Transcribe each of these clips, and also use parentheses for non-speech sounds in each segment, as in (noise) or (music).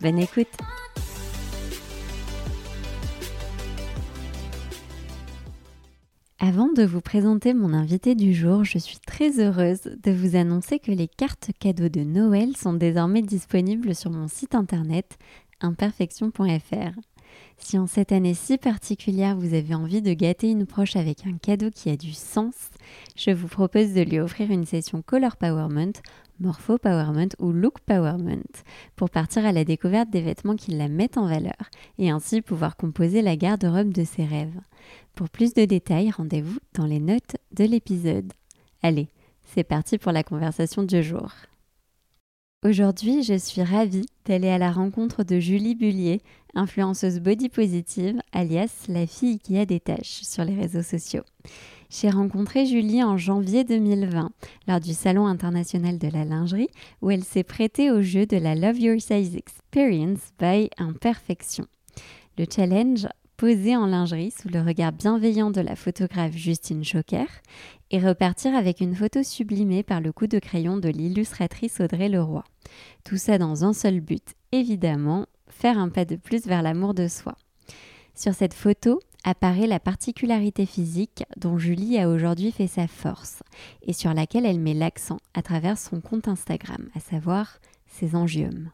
Bonne écoute Avant de vous présenter mon invité du jour, je suis très heureuse de vous annoncer que les cartes cadeaux de Noël sont désormais disponibles sur mon site internet imperfection.fr. Si en cette année si particulière vous avez envie de gâter une proche avec un cadeau qui a du sens, je vous propose de lui offrir une session Color Powerment, Morpho Powerment ou Look Powerment pour partir à la découverte des vêtements qui la mettent en valeur et ainsi pouvoir composer la garde-robe de ses rêves. Pour plus de détails, rendez-vous dans les notes de l'épisode. Allez, c'est parti pour la conversation du jour. Aujourd'hui, je suis ravie d'aller à la rencontre de Julie Bullier, influenceuse body positive, alias la fille qui a des tâches sur les réseaux sociaux. J'ai rencontré Julie en janvier 2020 lors du Salon international de la lingerie où elle s'est prêtée au jeu de la Love Your Size Experience by Imperfection. Le challenge poser en lingerie sous le regard bienveillant de la photographe Justine Choquer et repartir avec une photo sublimée par le coup de crayon de l'illustratrice Audrey Leroy. Tout ça dans un seul but, évidemment, faire un pas de plus vers l'amour de soi. Sur cette photo apparaît la particularité physique dont Julie a aujourd'hui fait sa force et sur laquelle elle met l'accent à travers son compte Instagram, à savoir ses angiomes.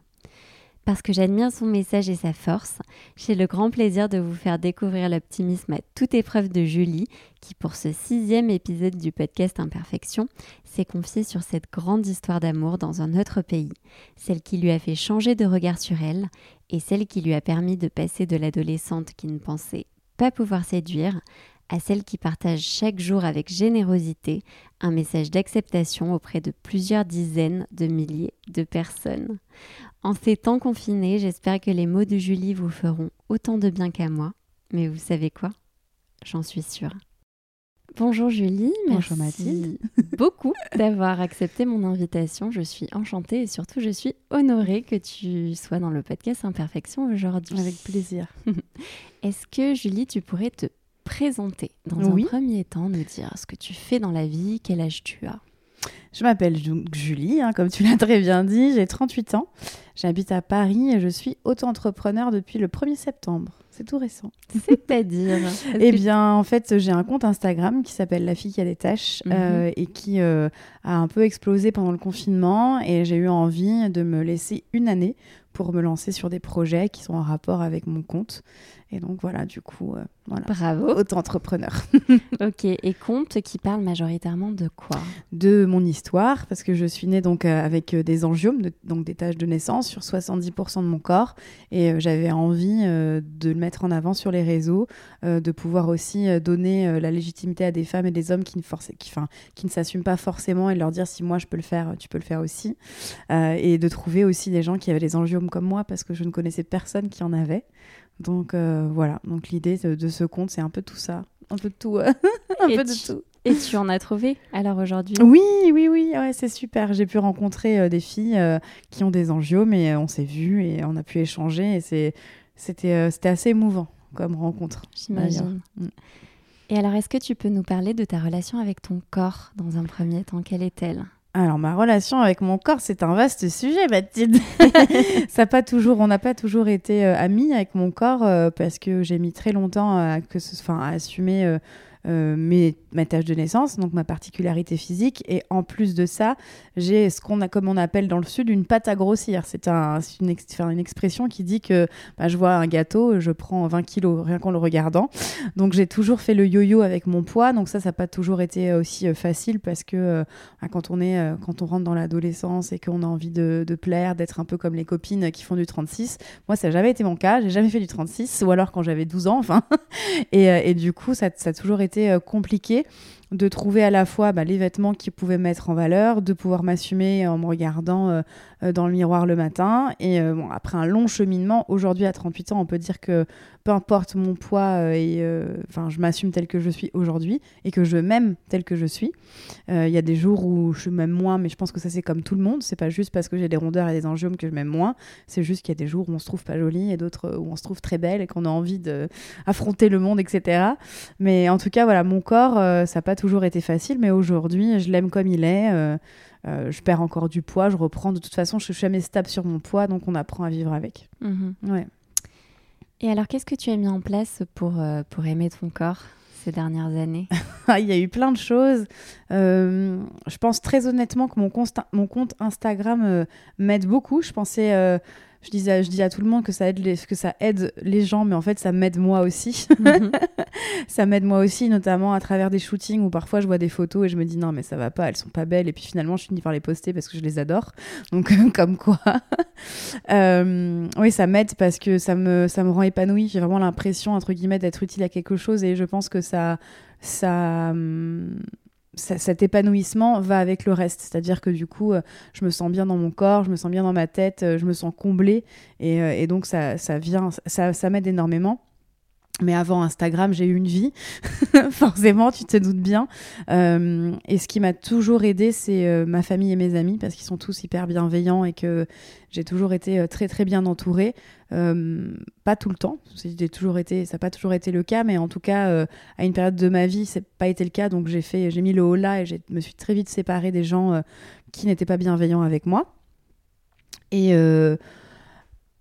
Parce que j'admire son message et sa force, j'ai le grand plaisir de vous faire découvrir l'optimisme à toute épreuve de Julie, qui pour ce sixième épisode du podcast Imperfection s'est confiée sur cette grande histoire d'amour dans un autre pays, celle qui lui a fait changer de regard sur elle et celle qui lui a permis de passer de l'adolescente qui ne pensait pas pouvoir séduire à celle qui partage chaque jour avec générosité un message d'acceptation auprès de plusieurs dizaines de milliers de personnes. En ces temps confinés, j'espère que les mots de Julie vous feront autant de bien qu'à moi. Mais vous savez quoi? J'en suis sûre. Bonjour Julie, Bonjour Mathilde. (laughs) beaucoup d'avoir accepté mon invitation. Je suis enchantée et surtout je suis honorée que tu sois dans le podcast Imperfection aujourd'hui. Avec plaisir. (laughs) Est-ce que Julie, tu pourrais te présenter dans un premier temps, nous dire ce que tu fais dans la vie, quel âge tu as? Je m'appelle Julie, hein, comme tu l'as très bien dit, j'ai 38 ans, j'habite à Paris et je suis auto-entrepreneur depuis le 1er septembre. C'est tout récent. C'est-à-dire (laughs) Eh bien, en fait, j'ai un compte Instagram qui s'appelle La fille qui a des tâches mhm. euh, et qui euh, a un peu explosé pendant le confinement et j'ai eu envie de me laisser une année pour me lancer sur des projets qui sont en rapport avec mon compte. Et donc voilà, du coup, euh, voilà. Bravo. Auto-entrepreneur. (laughs) ok, et compte qui parle majoritairement de quoi? De mon histoire, parce que je suis née donc euh, avec euh, des angiomes, donc des taches de naissance sur 70% de mon corps. Et j'avais envie de le mettre en avant sur les réseaux, de pouvoir aussi donner la légitimité à des femmes et des hommes qui ne, qui, qui ne s'assument pas forcément et leur dire si moi je peux le faire, tu peux le faire aussi. et de trouver aussi des gens qui avaient des angiomes comme moi, parce que je ne connaissais personne qui en avait. Donc euh, voilà, donc l'idée de, ce compte, c'est un peu tout ça, un peu de tout, (laughs) un peu de tout. Et tu en as trouvé alors aujourd'hui? Oui, oui, oui, ouais, c'est super. J'ai pu rencontrer euh, des filles euh, qui ont des angiomes mais on s'est vus et on a pu échanger et c'était c'était assez émouvant comme rencontre. J'imagine. Mm. Et alors, est-ce que tu peux nous parler de ta relation avec ton corps dans un premier temps? Quelle est-elle? Alors ma relation avec mon corps, c'est un vaste sujet, Mathilde. (laughs) ça pas toujours, on n'a pas toujours été euh, amis avec mon corps euh, parce que j'ai mis très longtemps à, que ce, enfin, à assumer euh, euh, ma tâche de naissance, donc ma particularité physique. Et en plus de ça, j'ai ce qu'on a, comme on appelle dans le sud, une pâte à grossir. C'est un, une, une, expression qui dit que bah, je vois un gâteau, je prends 20 kilos rien qu'en le regardant. Donc j'ai toujours fait le yo-yo avec mon poids. Donc ça, ça n'a pas toujours été aussi euh, facile parce que euh, bah, quand, on est, quand on rentre dans l'adolescence et qu'on a envie de, plaire, d'être un peu comme les copines qui font du 36, moi, ça n'a jamais été mon cas. J'ai jamais fait du 36, ou alors quand j'avais 12 ans, enfin. (laughs) et, du coup, ça a toujours été euh, compliqué de trouver à la fois bah, les vêtements qui pouvaient mettre en valeur, de pouvoir m'assumer en me regardant euh, euh, dans le miroir le matin. Et euh, bon, après un long cheminement, aujourd'hui à 38 ans, on peut dire que peu importe mon poids, et, enfin, je m'assume tel que je suis aujourd'hui et que je m'aime tel que je suis. Il y a des jours où je m'aime moins, mais je pense que ça c'est comme tout le monde. C'est pas juste parce que j'ai des rondeurs et des angiomes que je m'aime moins. C'est juste qu'il y a des jours où on se trouve pas jolie et d'autres où on se trouve très belle et qu'on a envie d'affronter le monde, etc. Mais en tout cas, voilà, mon corps, ça n'a pas toujours été facile, mais aujourd'hui, je l'aime comme il est. Euh, euh, je perds encore du poids, je reprends. De toute façon, je suis jamais stable sur mon poids, donc on apprend à vivre avec. Mhm. Ouais. Et alors, qu'est-ce que tu as mis en place pour, euh, pour aimer ton corps ces dernières années? (laughs) Ah, Il y a eu plein de choses. je pense très honnêtement que mon, mon compte Instagram m'aide beaucoup. Je pensais je disais, je dis à tout le monde que ça aide les, que ça aide les gens, mais en fait, ça m'aide moi aussi. Mhm. (laughs) ça m'aide moi aussi, notamment à travers des shootings où parfois je vois des photos et je me dis non, mais ça va pas, elles sont pas belles. Et puis finalement, je finis par les poster parce que je les adore. Donc, (laughs) comme quoi. (laughs) Euh, oui, ça m'aide parce que ça me, ça me rend épanouie. J'ai vraiment l'impression, entre guillemets, d'être utile à quelque chose et je pense que ça. ça hum, cet épanouissement va avec le reste. C'est-à-dire que du coup, euh, je me sens bien dans mon corps, je me sens bien dans ma tête, euh, je me sens comblée. Et, euh, et donc, ça, ça vient, ça m'aide énormément. Mais avant Instagram, j'ai eu une vie. (laughs) Forcément, tu te doutes bien. et ce qui m'a toujours aidé, c'est ma famille et mes amis, parce qu'ils sont tous hyper bienveillants et que j'ai toujours été très très bien entourée. Euh, pas tout le temps, j'ai toujours été, ça n'a pas toujours été le cas, mais en tout cas, euh, à une période de ma vie, c'est pas été le cas. Donc j'ai fait, j'ai mis le haut là et je me suis très vite séparée des gens euh, qui n'étaient pas bienveillants avec moi. Et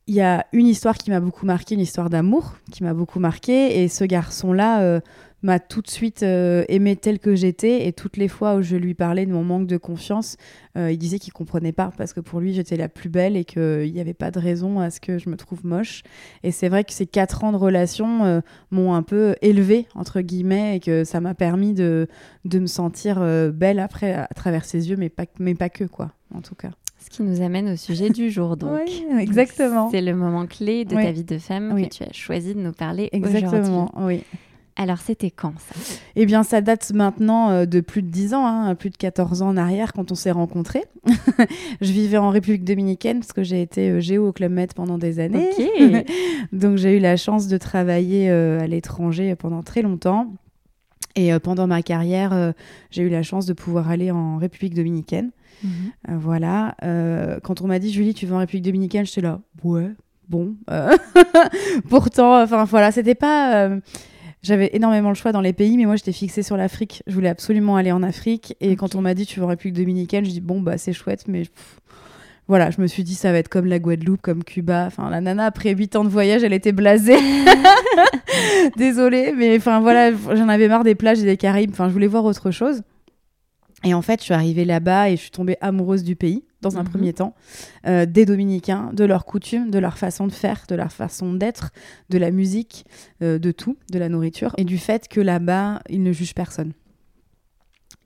il y a une histoire qui m'a beaucoup marqué, une histoire d'amour qui m'a beaucoup marqué. Et ce garçon-là m'a tout de suite euh, aimé tel que j'étais et toutes les fois où je lui parlais de mon manque de confiance, euh, il disait qu'il comprenait pas parce que pour lui j'étais la plus belle et qu'il n'y avait pas de raison à ce que je me trouve moche. Et c'est vrai que ces quatre ans de relation euh, m'ont un peu élevée entre guillemets et que ça m'a permis de, de me sentir belle après à travers ses yeux, mais pas, mais pas que quoi, en tout cas. Ce qui nous amène au sujet du jour, (laughs) donc. Oui, exactement. C'est le moment clé de ta vie de femme que tu as choisi de nous parler aujourd'hui. Exactement, oui. Alors, c'était quand ça? Eh bien, ça date maintenant euh, de plus de 10 ans, hein, plus de 14 ans en arrière quand on s'est rencontrés. (laughs) je vivais en République dominicaine parce que j'ai été euh, géo au Club Med pendant des années. (laughs) Donc, j'ai eu la chance de travailler euh, à l'étranger pendant très longtemps. Et pendant ma carrière, j'ai eu la chance de pouvoir aller en République dominicaine. Mhm. voilà. quand on m'a dit, Julie, tu vas en République dominicaine, j'étais là, ouais, bon. (laughs) Pourtant, enfin voilà, c'était pas j'avais énormément le choix dans les pays, mais moi j'étais fixée sur l'Afrique. Je voulais absolument aller en Afrique. Et quand on m'a dit tu veux en République dominicaine, je dis bon bah c'est chouette, mais voilà, je me suis dit ça va être comme la Guadeloupe, comme Cuba. Enfin la nana après 8 ans de voyage, elle était blasée. (laughs) Désolée, mais enfin voilà, j'en avais marre des plages et des Caraïbes. Enfin je voulais voir autre chose. Et en fait, je suis arrivée là-bas et je suis tombée amoureuse du pays, dans un mhm. premier temps, euh, des Dominicains, de leurs coutumes, de leur façon de faire, de leur façon d'être, de la musique, euh, de tout, de la nourriture, et du fait que là-bas, ils ne jugent personne.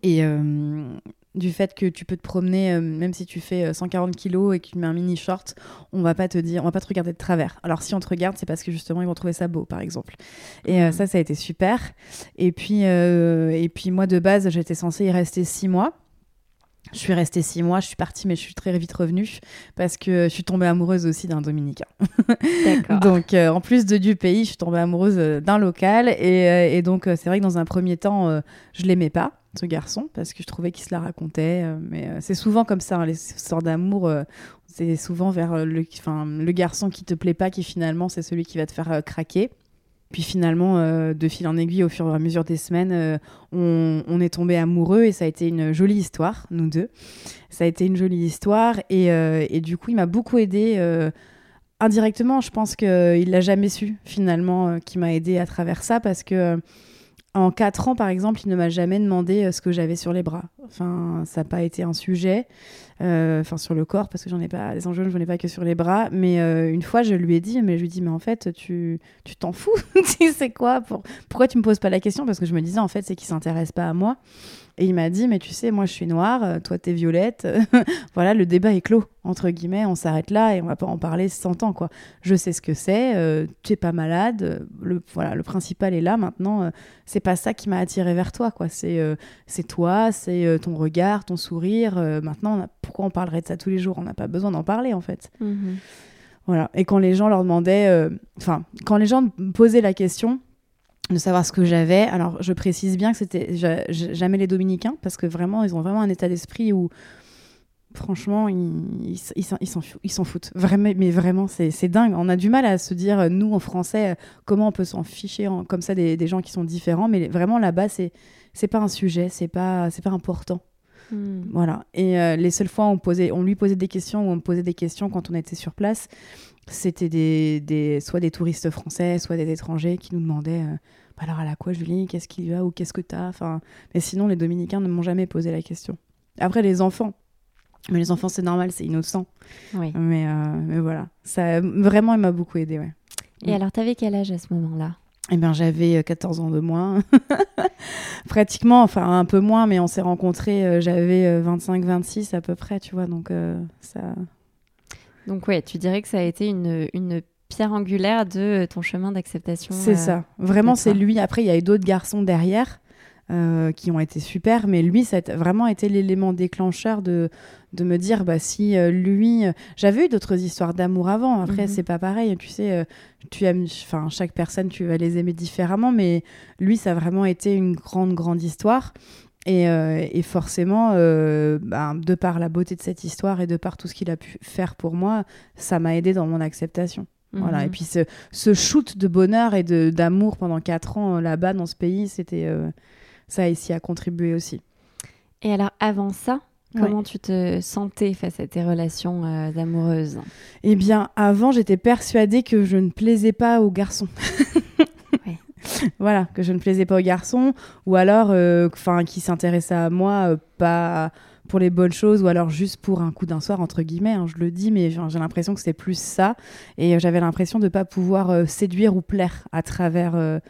Et euh, du fait que tu peux te promener, même si tu fais 140 euh, kilos et que tu mets un mini short, on va pas te dire, on va pas te regarder de travers. Alors si on te regarde, c'est parce que justement ils vont trouver ça beau, par exemple. Et mmh. ça, ça a été super. Et puis, et puis moi de base, j'étais censée y rester six mois. Je suis restée six mois, je suis partie, mais je suis très vite revenue parce que je suis tombée amoureuse aussi d'un Dominicain. (laughs) donc, en plus de du pays, je suis tombée amoureuse d'un local. Et, et donc, c'est vrai que dans un premier temps, je l'aimais pas ce garçon parce que je trouvais qu'il se la racontait. Euh, mais euh, c'est souvent comme ça, hein, les histoires d'amour. Euh, c'est souvent vers le, le garçon qui te plaît pas qui finalement c'est celui qui va te faire craquer. Puis finalement, de fil en aiguille, au fur et à mesure des semaines, on, on, est tombé amoureux et ça a été une jolie histoire, nous deux. Ça a été une jolie histoire et, et du coup, il m'a beaucoup aidé indirectement. Je pense qu'il l'a jamais su finalement, qui m'a aidé à travers ça parce que en quatre ans, par exemple, il ne m'a jamais demandé euh, ce que j'avais sur les bras. Enfin, ça n'a pas été un sujet. Enfin sur le corps, parce que j'en ai pas, les angiones, j'en ai pas que sur les bras. Mais une fois, je lui ai dit, mais je lui ai mais en fait, tu t'en fous, (laughs) tu sais quoi pour, Pourquoi tu me poses pas la question? Parce que je me disais, en fait, c'est qu'il s'intéresse pas à moi. Et il m'a dit, mais tu sais, moi je suis noire, euh, toi t'es violette. (laughs) voilà, le débat est clos, entre guillemets, on s'arrête là et on va pas en parler 100 ans, quoi. Je sais ce que c'est, euh, tu es pas malade, le, voilà, le principal est là maintenant. Euh, c'est pas ça qui m'a attiré vers toi, quoi. C'est c'est toi, c'est ton regard, ton sourire. maintenant, pourquoi on parlerait de ça tous les jours? On n'a pas besoin d'en parler, en fait. Mhm. Voilà. Et quand les gens leur demandaient, enfin, quand les gens me posaient la question, de savoir ce que j'avais. Alors, je précise bien que c'était jamais les Dominicains, parce que vraiment, ils ont vraiment un état d'esprit où, franchement, ils s'en foutent. Vraiment, mais vraiment, c'est dingue. On a du mal à se dire, nous, en français, comment on peut s'en ficher comme ça des, gens qui sont différents. Mais vraiment, là-bas, c'est pas un sujet, c'est pas, pas important. Hmm. Voilà. Et euh, les seules fois où on, posait, on lui posait des questions ou on me posait des questions quand on était sur place, c'était des, des, soit des touristes français, soit des étrangers qui nous demandaient euh, bah alors à la quoi Julie, qu'est-ce qu'il y a ou qu'est-ce que t'as? Enfin, Mais sinon, les Dominicains ne m'ont jamais posé la question. Après, les enfants. Mais les enfants, c'est normal, c'est innocent. Oui. Mais, euh, mais voilà, ça vraiment, il m'a beaucoup aidé. Ouais. Et alors, t'avais quel âge à ce moment-là? Eh bien, j'avais 14 ans de moins. (laughs) Pratiquement, enfin un peu moins, mais on s'est rencontrés, euh, j'avais 25-26 à peu près, tu vois, donc ça, donc ouais, tu dirais que ça a été une, une pierre angulaire de ton chemin d'acceptation. C'est euh, ça. Vraiment, c'est lui. Après, il y a eu d'autres garçons derrière. Euh, qui ont été super, mais lui, ça a vraiment été l'élément déclencheur de, de me dire, bah, si euh, lui. J'avais eu d'autres histoires d'amour avant, après, mhm. c'est pas pareil, tu sais, tu aimes. Enfin, chaque personne, tu vas les aimer différemment, mais lui, ça a vraiment été une grande, grande histoire. Euh, et, forcément, euh, ben, de par la beauté de cette histoire et de par tout ce qu'il a pu faire pour moi, ça m'a aidé dans mon acceptation. Voilà. Et mhm. puis ce, shoot de bonheur et d'amour pendant quatre ans euh, là-bas dans ce pays, c'était ça ici a contribué aussi. Et alors avant ça, Comment tu te sentais face à tes relations amoureuses? Eh bien, avant, j'étais persuadée que je ne plaisais pas aux garçons. (laughs) (laughs) voilà, que je ne plaisais pas aux garçons, ou alors, euh, enfin, qui s'intéressaient à moi, euh, pas pour les bonnes choses, ou alors juste pour un coup d'un soir, entre guillemets, hein, je le dis, mais j'ai l'impression que c'était plus ça, et euh, j'avais l'impression de ne pas pouvoir séduire ou plaire à travers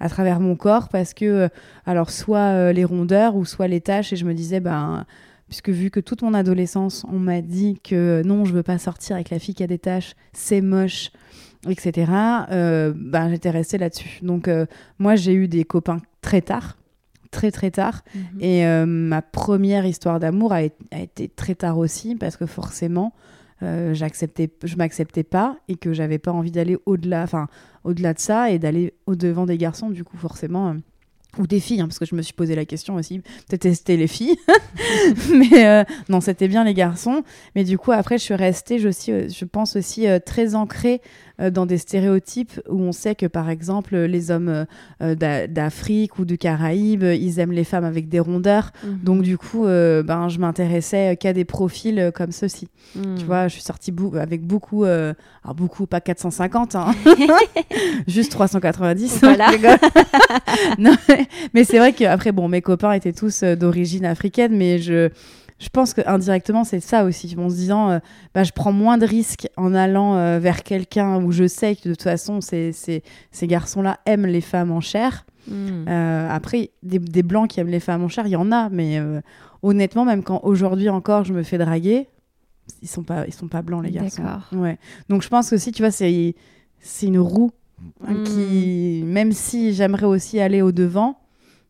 à travers mon corps parce que alors soit les rondeurs ou soit les tâches et je me disais ben puisque vu que toute mon adolescence on m'a dit que non je veux pas sortir avec la fille qui a des tâches c'est moche etc., euh, bah, j'étais restée là-dessus. Donc, euh, moi, j'ai eu des copains très tard, très très tard. Mhm. Et euh, ma première histoire d'amour a, été très tard aussi, parce que forcément, j'acceptais, je m'acceptais pas et que j'avais pas envie d'aller au-delà, enfin, au-delà de ça et d'aller au-devant des garçons. Du coup, forcément ou des filles, hein, parce que je me suis posé la question aussi. Peut-être c'était les filles, (laughs) mais non, c'était bien les garçons. Mais du coup, après, je suis restée, je, aussi, je pense aussi très ancrée euh, dans des stéréotypes où on sait que, par exemple, les hommes euh, d'Afrique ou du Caraïbes, ils aiment les femmes avec des rondeurs. Mhm. Donc, du coup, euh, ben, je m'intéressais qu'à des profils comme. Mhm. Tu vois, je suis sortie avec beaucoup, alors beaucoup, pas 450, hein. (laughs) juste 390. Voilà. (laughs) mais c'est vrai qu'après, bon, mes copains étaient tous d'origine africaine, mais je je pense que indirectement c'est ça aussi en se disant euh, bah, je prends moins de risques en allant euh, vers quelqu'un où je sais que de toute façon ces, ces, ces garçons là aiment les femmes en chair hmm. euh, après des, des, blancs qui aiment les femmes en chair il y en a mais honnêtement même quand aujourd'hui encore je me fais draguer ils sont pas ils sont pas blancs les garçons ouais donc je pense que si tu vois c'est c'est une roue hein, hmm. qui même si j'aimerais aussi aller au devant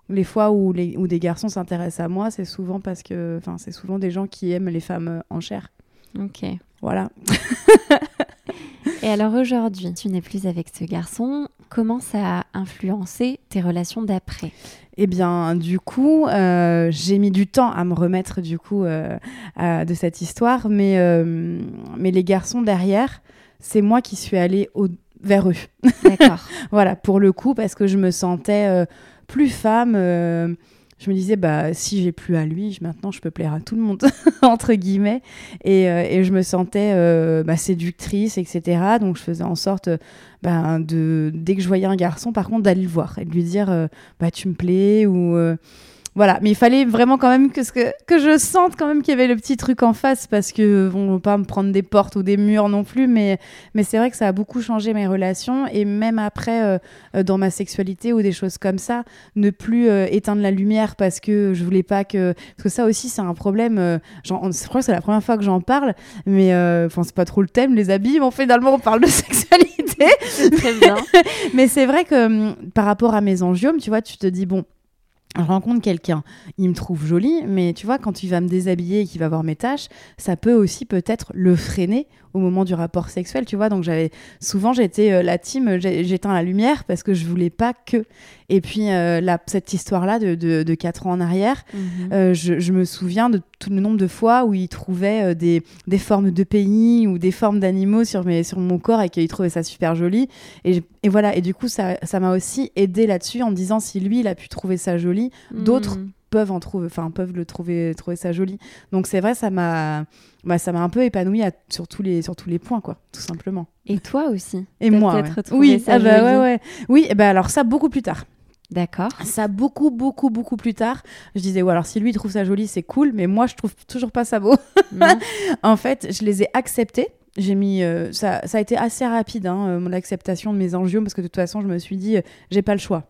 les fois où, les, où des garçons s'intéressent à moi, c'est souvent parce que, enfin, c'est souvent des gens qui aiment les femmes euh, en chair. Ok. Voilà. Et alors aujourd'hui, tu n'es plus avec ce garçon. Comment ça a influencé tes relations d'après? Eh bien, du coup, euh, j'ai mis du temps à me remettre du coup euh, de cette histoire, mais, mais les garçons derrière, c'est moi qui suis allée au vers eux. D'accord. (laughs) voilà, pour le coup, parce que je me sentais plus femme. Euh, je me disais, bah, si j'ai plus à lui, maintenant je peux plaire à tout le monde, (laughs) entre guillemets. Et, euh, et, je me sentais euh, bah, séductrice, etc. Donc je faisais en sorte, bah, de, dès que je voyais un garçon, par contre, d'aller le voir et de lui dire, bah, tu me plais ou voilà, mais il fallait vraiment quand même que, ce que, que je sente quand même qu'il y avait le petit truc en face parce que bon, on va pas me prendre des portes ou des murs non plus, mais, mais c'est vrai que ça a beaucoup changé mes relations et même après euh, dans ma sexualité ou des choses comme ça, ne plus euh, éteindre la lumière parce que je voulais pas que parce que ça aussi c'est un problème. Euh, genre, on- je crois que c'est la première fois que j'en parle, mais euh, enfin c'est pas trop le thème les habits, mais finalement on parle de (laughs) sexualité. Très bien. (laughs) Mais c'est vrai que hum, par rapport à mes angiomes, tu vois, tu te dis, bon, je rencontre quelqu'un, il me trouve jolie, mais tu vois, quand il va me déshabiller et qu'il va voir mes tâches, ça peut aussi peut-être le freiner au moment du rapport sexuel, tu vois. Donc j'avais souvent j'étais euh, la team, j'éteins la lumière parce que je voulais pas que. Et puis euh, la, cette histoire-là de, de, de 4 ans en arrière, Mhm. euh, je, je me souviens de tout le nombre de fois où il trouvait euh, des, des formes de pays ou des formes d'animaux sur, mes, sur mon corps et qu'il trouvait ça super joli. Et, voilà, et du coup, ça ça m'a aussi aidé là-dessus en me disant si lui, il a pu trouver ça joli, d'autres Mhm. peuvent en trouver, enfin peuvent le trouver, trouver ça joli. Donc c'est vrai, ça m'a, bah, ça m'a un peu épanouie à- sur tous les, sur tous les points, quoi, tout simplement. Et toi aussi. Et moi, ouais. oui, ça ah bah, ouais, ouais. oui, et bah alors ça beaucoup plus tard. D'accord. Ça beaucoup, beaucoup, beaucoup plus tard. Je disais, ouais, alors si lui il trouve ça joli, c'est cool, mais moi je trouve toujours pas ça beau. (laughs) En fait, je les ai acceptés. J'ai mis, euh, ça, ça a été assez rapide, hein, euh, mon acceptation de mes angiomes, parce que de toute façon, je me suis dit, euh, j'ai pas le choix.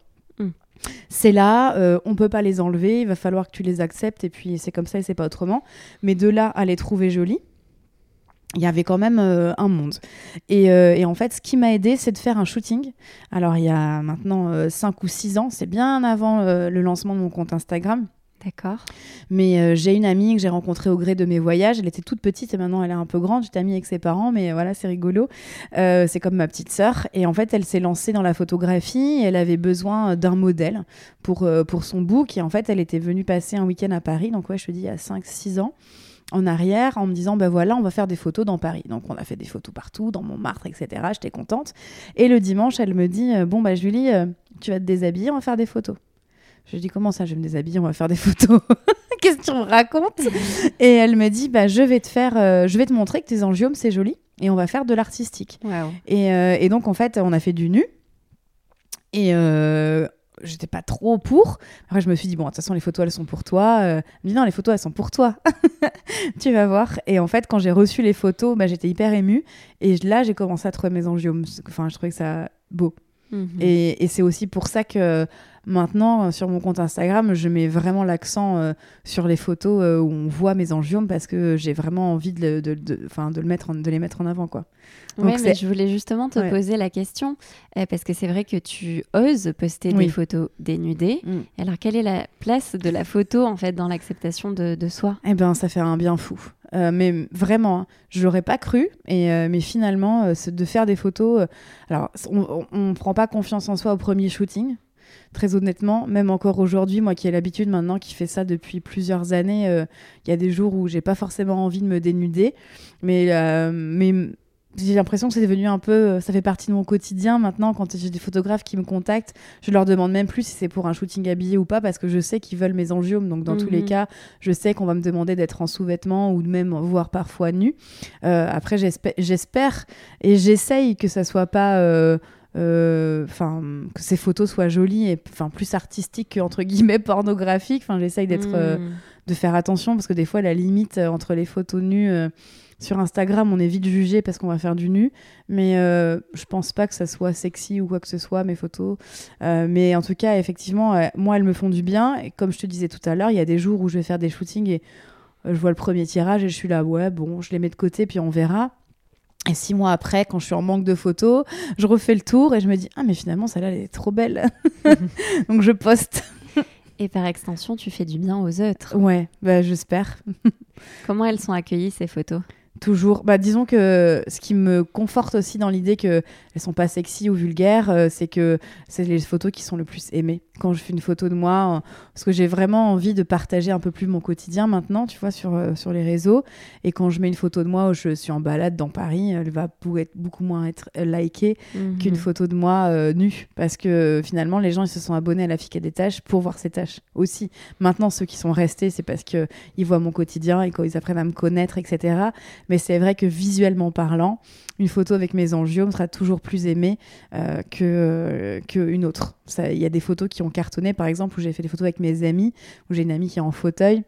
C'est là, euh, on peut pas les enlever, il va falloir que tu les acceptes, et puis c'est comme ça et c'est pas autrement. Mais de là à les trouver jolies, il y avait quand même euh, un monde. Et, euh, et en fait, ce qui m'a aidé, c'est de faire un shooting. Alors, il y a maintenant 5 ou 6 ans, c'est bien avant euh, le lancement de mon compte Instagram. D'accord. Mais euh, j'ai une amie que j'ai rencontrée au gré de mes voyages. Elle était toute petite et maintenant elle est un peu grande. J'étais amie avec ses parents, mais voilà, c'est rigolo. Euh, c'est comme ma petite sœur. Et en fait, elle s'est lancée dans la photographie. Elle avait besoin d'un modèle pour, euh, pour son book. Et en fait, elle était venue passer un week-end à Paris. Donc, ouais, je te dis, il y a 5-6 ans en arrière en me disant ben voilà on va faire des photos dans Paris donc on a fait des photos partout dans Montmartre etc j'étais contente et le dimanche elle me dit bon bah Julie tu vas te déshabiller on va faire des photos je lui dis comment ça je vais me déshabiller on va faire des (laughs) photos qu'est-ce que tu me racontes (laughs) et elle me dit bah je vais te faire euh, je vais te montrer que tes angiomes c'est joli et on va faire de l'artistique et, euh, et donc, en fait, on a fait du nu. Et euh, j'étais pas trop pour. Après, je me suis dit, bon, de toute façon, les photos, elles sont pour toi. Euh, elle me dit, non, les photos, elles sont pour toi. (laughs) tu vas voir. Et en fait, quand j'ai reçu les photos, bah, j'étais hyper émue. Et là, j'ai commencé à trouver mes angiomes. Enfin, je trouvais que ça beau. Mhm. Et, et c'est aussi pour ça que maintenant, euh, sur mon compte Instagram, je mets vraiment l'accent euh, sur les photos euh, où on voit mes angiomes parce que j'ai vraiment envie de, le- de, de- de, le mettre en- de les mettre en avant. Quoi. Donc Ouais, mais je voulais justement te Ouais. poser la question, euh, parce que c'est vrai que tu oses poster Oui. des photos dénudées. Mm. Alors, quelle est la place de la photo, en fait, dans l'acceptation de, soi? Eh ben, ça fait un bien fou. Euh, mais vraiment, hein, je l'aurais pas cru. Et euh, mais finalement, euh, de faire des photos. alors, on, on prend pas confiance en soi au premier shooting. Très honnêtement, même encore aujourd'hui, moi qui ai l'habitude maintenant, qui fait ça depuis plusieurs années, euh, il y a des jours où j'ai pas forcément envie de me dénuder. Mais, euh, mais j'ai l'impression que c'est devenu un peu, ça fait partie de mon quotidien maintenant. Quand j'ai des photographes qui me contactent, je leur demande même plus si c'est pour un shooting habillé ou pas, parce que je sais qu'ils veulent mes angiomes. Donc dans tous les Mhm. cas, je sais qu'on va me demander d'être en sous-vêtements ou de même voire parfois nu. Euh, après, j'espère- j'espère et j'essaye que ça soit pas. euh, euh, que ces photos soient jolies et enfin plus artistiques que entre guillemets pornographiques. Enfin, j'essaye d'être, euh, Mm. de faire attention parce que des fois la limite euh, entre les photos nues sur Instagram, on est vite jugé parce qu'on va faire du nu. Mais je pense pas que ça soit sexy ou quoi que ce soit mes photos. Mais en tout cas, effectivement, moi elles me font du bien. Et comme je te disais tout à l'heure, il y a des jours où je vais faire des shootings et je vois le premier tirage et je suis là, ouais, bon, je les mets de côté puis on verra. Et six mois après, quand je suis en manque de photos, je refais le tour et je me dis, ah, mais finalement, celle-là, elle est trop belle. (laughs) Donc je poste. Et par extension, tu fais du bien aux autres. Ouais, bah, j'espère. Comment elles sont accueillies, ces photos? Toujours. Bah, disons que ce qui me conforte aussi dans l'idée qu'elles sont pas sexy ou vulgaires, euh, c'est que c'est les photos qui sont le plus aimées. Quand je fais une photo de moi, euh, parce que j'ai vraiment envie de partager un peu plus mon quotidien maintenant, tu vois, sur, euh, sur les réseaux. Et quand je mets une photo de moi où je suis en balade dans Paris, elle va être beaucoup moins être likée qu'une Mhm. photo de moi nue. Parce que finalement, les gens, ils se sont abonnés à la fille qui a des tâches pour voir ses tâches aussi. Maintenant, ceux qui sont restés, c'est parce qu'ils voient mon quotidien et qu'ils apprennent à me connaître, etc. Mais c'est vrai que visuellement parlant, une photo avec mes angiomes sera toujours plus aimée euh, que qu'une autre. Il y a des photos qui ont cartonné, par exemple, où j'ai fait des photos avec mes amis, où j'ai une amie qui est en fauteuil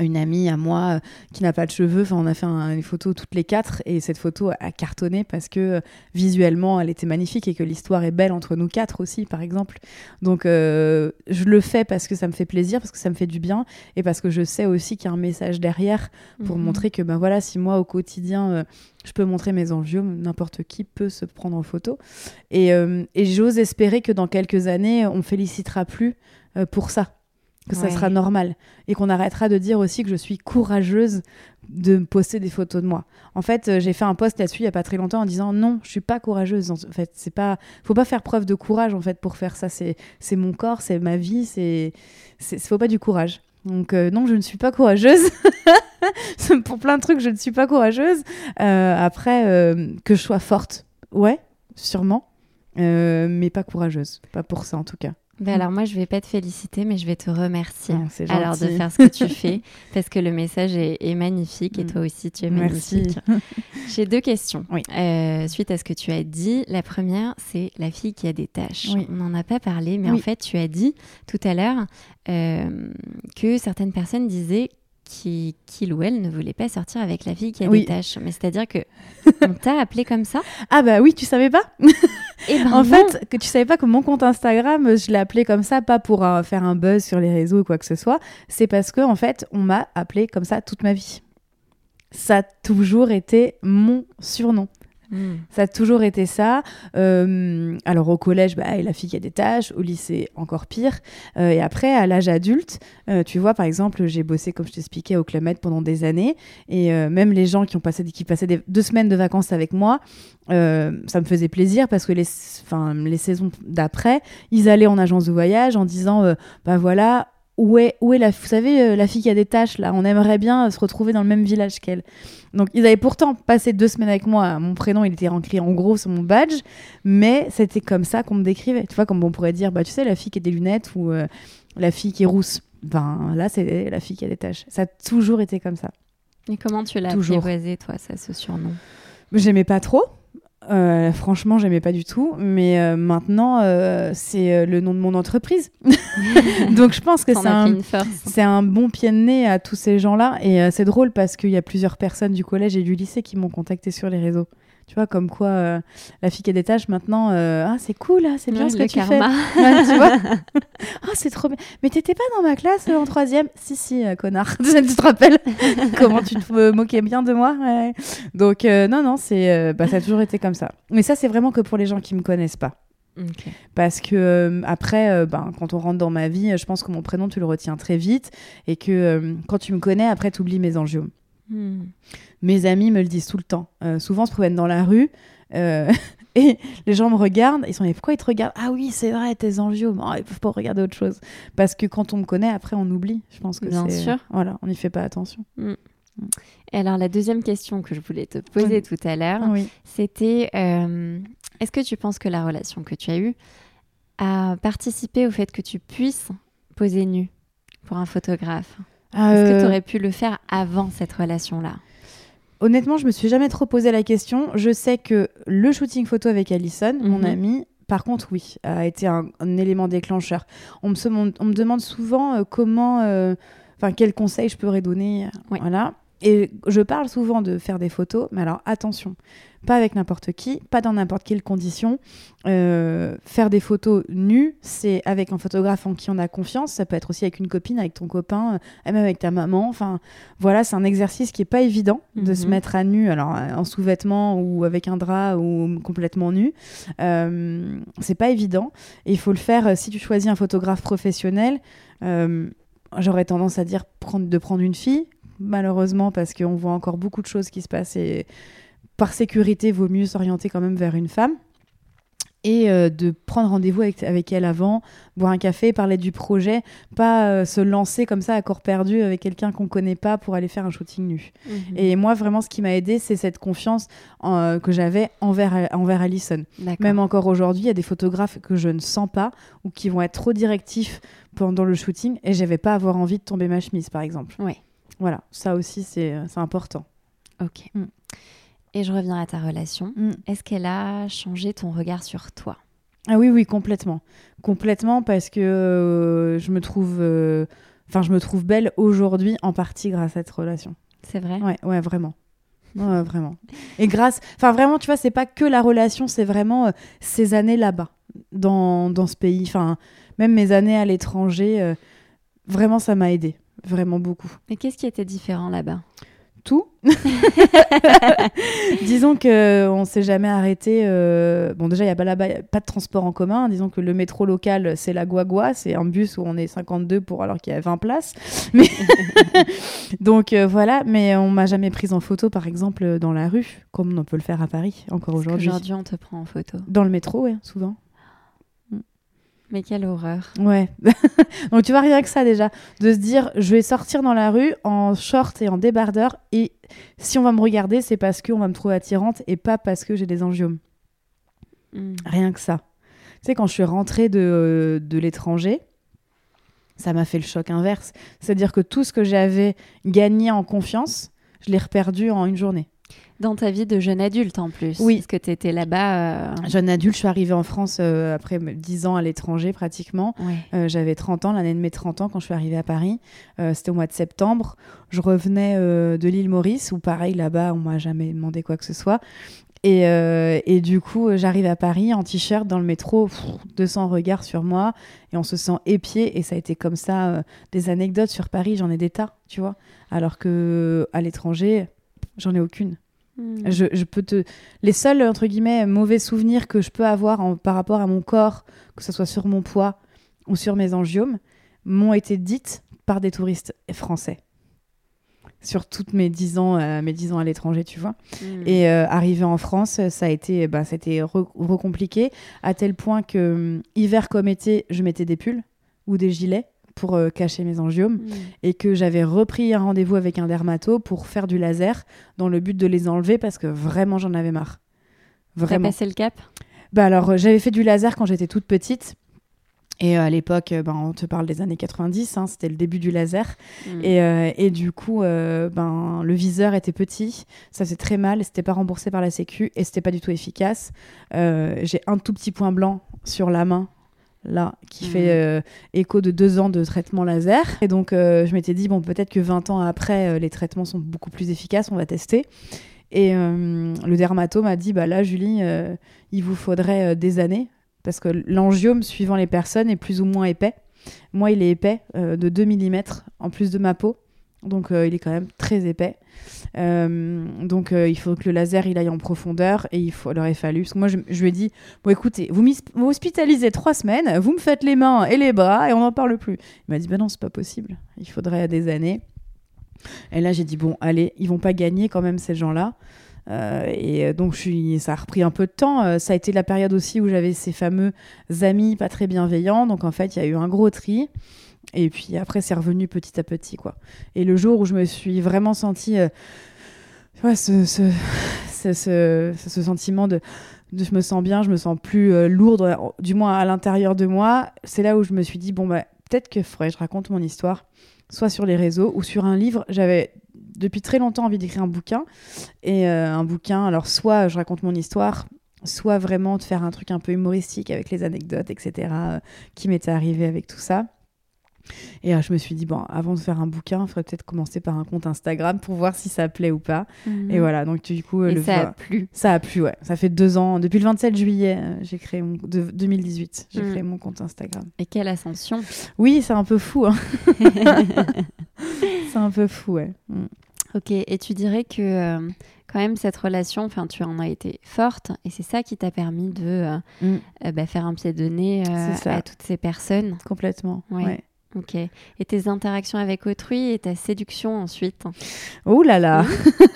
une amie à moi euh, qui n'a pas de cheveux. Enfin, on a fait une photo toutes les quatre et cette photo a cartonné parce que euh, visuellement, elle était magnifique et que l'histoire est belle entre nous quatre aussi, par exemple. Donc, euh, je le fais parce que ça me fait plaisir, parce que ça me fait du bien et parce que je sais aussi qu'il y a un message derrière pour mhm. montrer que, ben voilà, si moi au quotidien, je peux montrer mes envieux, n'importe qui peut se prendre en photo. Et, et j'ose espérer que dans quelques années, on félicitera plus pour ça que ça sera normal et qu'on arrêtera de dire aussi que je suis courageuse de poster des photos de moi. En fait, euh, j'ai fait un post là-dessus il y a pas très longtemps en disant non, je suis pas courageuse. En fait, c'est pas faut pas faire preuve de courage en fait pour faire ça, c'est c'est mon corps, c'est ma vie, c'est c'est faut pas du courage. Donc euh, non, je ne suis pas courageuse. (laughs) pour plein de trucs, je ne suis pas courageuse. Euh, après que je sois forte, ouais, sûrement, mais pas courageuse, pas pour ça en tout cas. Ben alors moi, je vais pas te féliciter, mais je vais te remercier ah, alors de faire ce que tu (laughs) fais, parce que le message est, magnifique et mm. toi aussi, tu es magnifique. (laughs) J'ai deux questions. Euh, suite à ce que tu as dit, la première, c'est la fille qui a des tâches. On n'en a pas parlé, mais en fait, tu as dit tout à l'heure euh, que certaines personnes disaient qu'il ou elle ne voulait pas sortir avec la fille qui a des tâches. Mais c'est-à-dire que (laughs) on t'a appelé comme ça Ah bah oui, tu savais pas (laughs) eh ben En fait, que tu savais pas que mon compte Instagram, je l'ai appelé comme ça, pas pour euh, faire un buzz sur les réseaux ou quoi que ce soit. C'est parce que en fait, on m'a appelé comme ça toute ma vie. Ça a toujours été mon surnom. Hmm. Ça a toujours été ça. Euh, alors au collège, bah, la fille qui a des tâches, au lycée encore pire. Euh, et après, à l'âge adulte, euh, tu vois, par exemple, j'ai bossé, comme je t'expliquais, au Club pendant des années. Et même les gens qui, ont passé, passaient deux semaines de vacances avec moi, ça me faisait plaisir parce que les, les saisons d'après, ils allaient en agence de voyage en disant, bah voilà, où est, où est la, vous savez, euh, la fille qui a des tâches là, on aimerait bien se retrouver dans le même village qu'elle. Donc ils avaient pourtant passé deux semaines avec moi, mon prénom il était écrit en gros sur mon badge, mais c'était comme ça qu'on me décrivait. Tu vois, comme on pourrait dire, bah tu sais, la fille qui a des lunettes ou euh, la fille qui est rousse. Ben là, c'est la fille qui a des tâches. Ça a toujours été comme ça. Et comment tu l'as apprivoisé, toi, ça, ce surnom? J'aimais pas trop. Euh, franchement, j'aimais pas du tout, mais euh, maintenant, euh, c'est le nom de mon entreprise. (laughs) Donc, je pense que c'est un, c'est un bon pied de nez à tous ces gens-là. Et c'est drôle parce qu'il y a plusieurs personnes du collège et du lycée qui m'ont contacté sur les réseaux. Tu vois, comme quoi euh, la fille qui a des tâches maintenant, euh, ah c'est cool, ah, c'est bien ce que tu karma. fais. tu vois (laughs) Ah c'est trop bien. Mais t'étais pas dans ma classe euh, en troisième? Si si, connard. (laughs) tu te rappelles? Comment tu te moquais bien de moi? Donc non non, c'est bah, ça a toujours été comme ça. Mais ça c'est vraiment que pour les gens qui me connaissent pas. Parce que après, ben, quand on rentre dans ma vie, je pense que mon prénom, tu le retiens très vite. Et que quand tu me connais, après, tu oublies mes enjeux. Hmm. Mes amis me le disent tout le temps. Euh, souvent, se promènent dans la rue euh, (laughs) et les gens me regardent. Ils sont là, pourquoi ils te regardent? Ah oui, c'est vrai, tes envieux. Oh, ils peuvent pas regarder autre chose. Parce que quand on me connaît, après, on oublie. Je pense que Bien sûr. Voilà, on n'y fait pas attention. Hmm. Et alors, la deuxième question que je voulais te poser tout à l'heure, c'était euh, est-ce que tu penses que la relation que tu as eue a participé au fait que tu puisses poser nu pour un photographe? Est-ce que tu aurais pu le faire avant cette relation-là? Honnêtement, je me suis jamais trop posé la question. Je sais que le shooting photo avec Alison, mon mhm. amie, par contre, oui, a été un, élément déclencheur. On me, on me demande souvent euh, comment, euh, enfin, quels conseils je pourrais donner. Voilà. Et je parle souvent de faire des photos, mais alors attention, pas avec n'importe qui, pas dans n'importe quelle condition. Euh, faire des photos nues, c'est avec un photographe en qui on a confiance. Ça peut être aussi avec une copine, avec ton copain, euh, même avec ta maman. Enfin, voilà, c'est un exercice qui est pas évident de se mhm. mettre à nu, alors en sous-vêtements ou avec un drap ou complètement nu. Euh, c'est pas évident. Et il faut le faire euh, si tu choisis un photographe professionnel. J'aurais tendance à dire prendre, de prendre une fille, malheureusement, parce qu'on voit encore beaucoup de choses qui se passent et par sécurité, vaut mieux s'orienter quand même vers une femme et euh, de prendre rendez-vous avec, avec, elle avant, boire un café, parler du projet, pas euh, se lancer comme ça à corps perdu avec quelqu'un qu'on connaît pas pour aller faire un shooting nu. Mhm. Et moi, vraiment, ce qui m'a aidé, c'est cette confiance euh, que j'avais envers, envers Alison. Même encore aujourd'hui, il y a des photographes que je ne sens pas ou qui vont être trop directifs pendant le shooting et j'avais pas avoir envie de tomber ma chemise, par exemple. Oui. Voilà, ça aussi, c'est important. Ok. Mm. Et je reviens à ta relation. Mm. Est-ce qu'elle a changé ton regard sur toi? Ah oui, oui, complètement. Complètement parce que euh, je me trouve... euh, Enfin, je me trouve belle aujourd'hui en partie grâce à cette relation. C'est vrai? Ouais, ouais, vraiment. Ouais, vraiment. Et grâce... Enfin, vraiment, tu vois, c'est pas que la relation, c'est vraiment euh, ces années là-bas, dans, dans ce pays. Enfin, même mes années à l'étranger, euh, vraiment, ça m'a aidé. Vraiment beaucoup. Mais qu'est-ce qui était différent là-bas? Tout. (laughs) (laughs) Disons que on s'est jamais arrêté. euh, Bon, déjà, il y a pas a pas de transport en commun. Disons que le métro local, c'est la Guagua. C'est un bus où on est 52 pour alors qu'il y a 20 places. (laughs) Mais donc euh, voilà. Mais on m'a jamais prise en photo, par exemple, dans la rue, comme on peut le faire à Paris encore aujourd'hui. qu'aujourd'hui, on te prend en photo. Dans le métro, ouais, souvent. Mais quelle horreur. Ouais. (laughs) Donc tu vois rien que ça déjà, de se dire je vais sortir dans la rue en short et en débardeur et si on va me regarder c'est parce qu'on va me trouver attirante et pas parce que j'ai des angiomes. Mm. Rien que ça. Tu sais quand je suis rentrée de, de l'étranger, ça m'a fait le choc inverse. C'est-à-dire que tout ce que j'avais gagné en confiance, je l'ai reperdu en une journée. Dans ta vie de jeune adulte en plus. Oui. Parce que tu étais là-bas. euh, Jeune adulte, je suis arrivée en France euh, après 10 ans à l'étranger pratiquement. Euh, J'avais 30 ans, l'année de mes 30 ans quand je suis arrivée à Paris. C'était au mois de septembre. Je revenais de l'île Maurice, où pareil, là-bas, on m'a jamais demandé quoi que ce soit. Et, et du coup, j'arrive à Paris en t-shirt dans le métro, pff, 200 regards sur moi, et on se sent épié. Et ça a été comme ça. des anecdotes sur Paris, j'en ai des tas, tu vois. Alors que à l'étranger, j'en ai aucune. Mm. Je, je peux te. Les seuls, entre guillemets, mauvais souvenirs que je peux avoir en- par rapport à mon corps, que ce soit sur mon poids ou sur mes angiomes, m'ont été dites par des touristes français. Sur toutes mes 10 ans, euh, mes 10 ans à l'étranger, tu vois. Mm. Et euh, arrivé en France, ça a été, bah, re- recompliqué, à tel point que, hum, hiver comme été, je mettais des pulls ou des gilets pour euh, cacher mes angiomes Mm. et que j'avais repris un rendez-vous avec un dermato pour faire du laser dans le but de les enlever parce que vraiment j'en avais marre. T'as Vraiment. passé le cap? Bah alors euh, j'avais fait du laser quand j'étais toute petite. Et euh, à l'époque, ben, on te parle des années 90, hein, c'était le début du laser. Mm. Et, euh, et du coup, euh, ben, le viseur était petit, ça faisait très mal, c'était pas remboursé par la Sécu et c'était pas du tout efficace. Euh, J'ai un tout petit point blanc sur la main, là, qui Mhm. fait euh, écho de deux ans de traitement laser. Et donc, euh, je m'étais dit, bon, peut-être que 20 ans après, euh, les traitements sont beaucoup plus efficaces, on va tester. Et le dermato m'a dit, bah là, Julie, il vous faudrait des années, parce que l'angiome, suivant les personnes, est plus ou moins épais. Moi, il est épais de 2 mm en plus de ma peau. Donc, euh, il est quand même très épais. Euh, donc, euh, il faut que le laser il aille en profondeur et il, aurait fallu. Parce que moi, je, je lui ai dit Bon, écoutez, vous m'hospitalisez trois semaines, vous me faites les mains et les bras et on n'en parle plus. Il m'a dit Bah non, c'est pas possible. Il faudrait des années. Et là, j'ai dit Bon, allez, ils vont pas gagner quand même, ces gens-là. Euh, et donc, ça a repris un peu de temps. Ça a été la période aussi où j'avais ces fameux amis pas très bienveillants. Donc, en fait, il y a eu un gros tri. Et puis après, c'est revenu petit à petit, quoi. Et le jour où je me suis vraiment sentie, euh, ce, ce, ce, ce- sentiment de, de je me sens bien, je me sens plus euh, lourde, euh, du moins à l'intérieur de moi, c'est là où je me suis dit, bon, bah, peut-être que faudrait je raconte mon histoire, soit sur les réseaux ou sur un livre. J'avais depuis très longtemps envie d'écrire un bouquin. Et euh, un bouquin, alors soit je raconte mon histoire, soit vraiment de faire un truc un peu humoristique avec les anecdotes, etc., qui m'étaient arrivées avec tout ça. Et euh, je me suis dit, bon, avant de faire un bouquin, il faudrait peut-être commencer par un compte Instagram pour voir si ça plaît ou pas. Mhm. Et voilà, donc du coup, euh, Et le ça a plu. ça a plu, ouais. Ça fait deux ans. Depuis le 27 juillet, euh, j'ai créé mon... de 2018, j'ai Mm. créé mon compte Instagram. Et quelle ascension Oui, c'est un peu fou. hein. (laughs) c'est un peu fou, ouais. Mm. Ok, et tu dirais que euh, quand même cette relation, enfin tu en as été forte et c'est ça qui t'a permis de euh, Mm. euh, bah, faire un pied de nez à toutes ces personnes. Complètement. Ouais. ouais. Ok. Et tes interactions avec autrui et ta séduction ensuite, Oh là là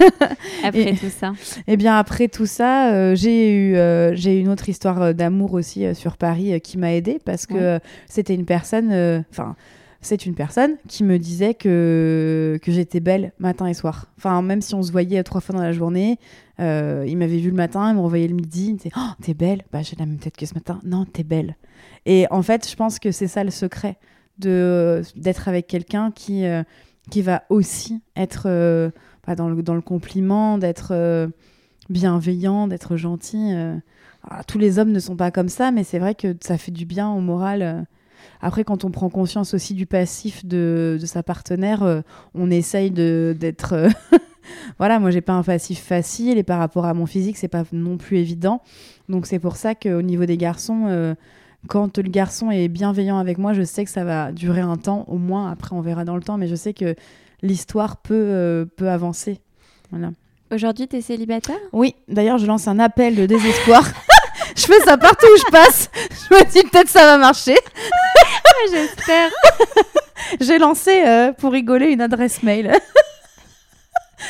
(laughs) après Et- tout ça. Eh bien, après tout ça, euh, j'ai eu, euh, j'ai une autre histoire euh, d'amour aussi euh, sur Paris qui m'a aidée parce que Ouais. c'était une personne, enfin, c'est une personne qui me disait que, que j'étais belle matin et soir. Enfin, même si on se voyait trois fois dans la journée, euh, il m'avait vu le matin, il me revoyait le midi, il me disait Oh, t'es belle Bah, j'ai la même tête que ce matin. Non, t'es belle. Et en fait, je pense que c'est ça le secret d'être avec quelqu'un qui, euh, qui va aussi être. euh, bah, dans, le, dans le compliment, d'être euh, bienveillant, d'être gentil. tous les hommes ne sont pas comme ça, mais c'est vrai que ça fait du bien au moral. Après, quand on prend conscience aussi du passif de, de sa partenaire, on essaye d'être. (laughs) voilà, moi, j'ai pas un passif facile et par rapport à mon physique, c'est pas non plus évident. Donc, c'est pour ça qu'au niveau des garçons, quand le garçon est bienveillant avec moi, je sais que ça va durer un temps, au moins. Après, on verra dans le temps, mais je sais que l'histoire peut, euh, peut avancer. Voilà. Aujourd'hui, tu es célibataire? Oui, d'ailleurs, je lance un appel de désespoir. (laughs) je fais ça partout où je passe. Je me dis peut-être ça va marcher. (laughs) J'espère. (laughs) J'ai lancé euh, pour rigoler une adresse mail.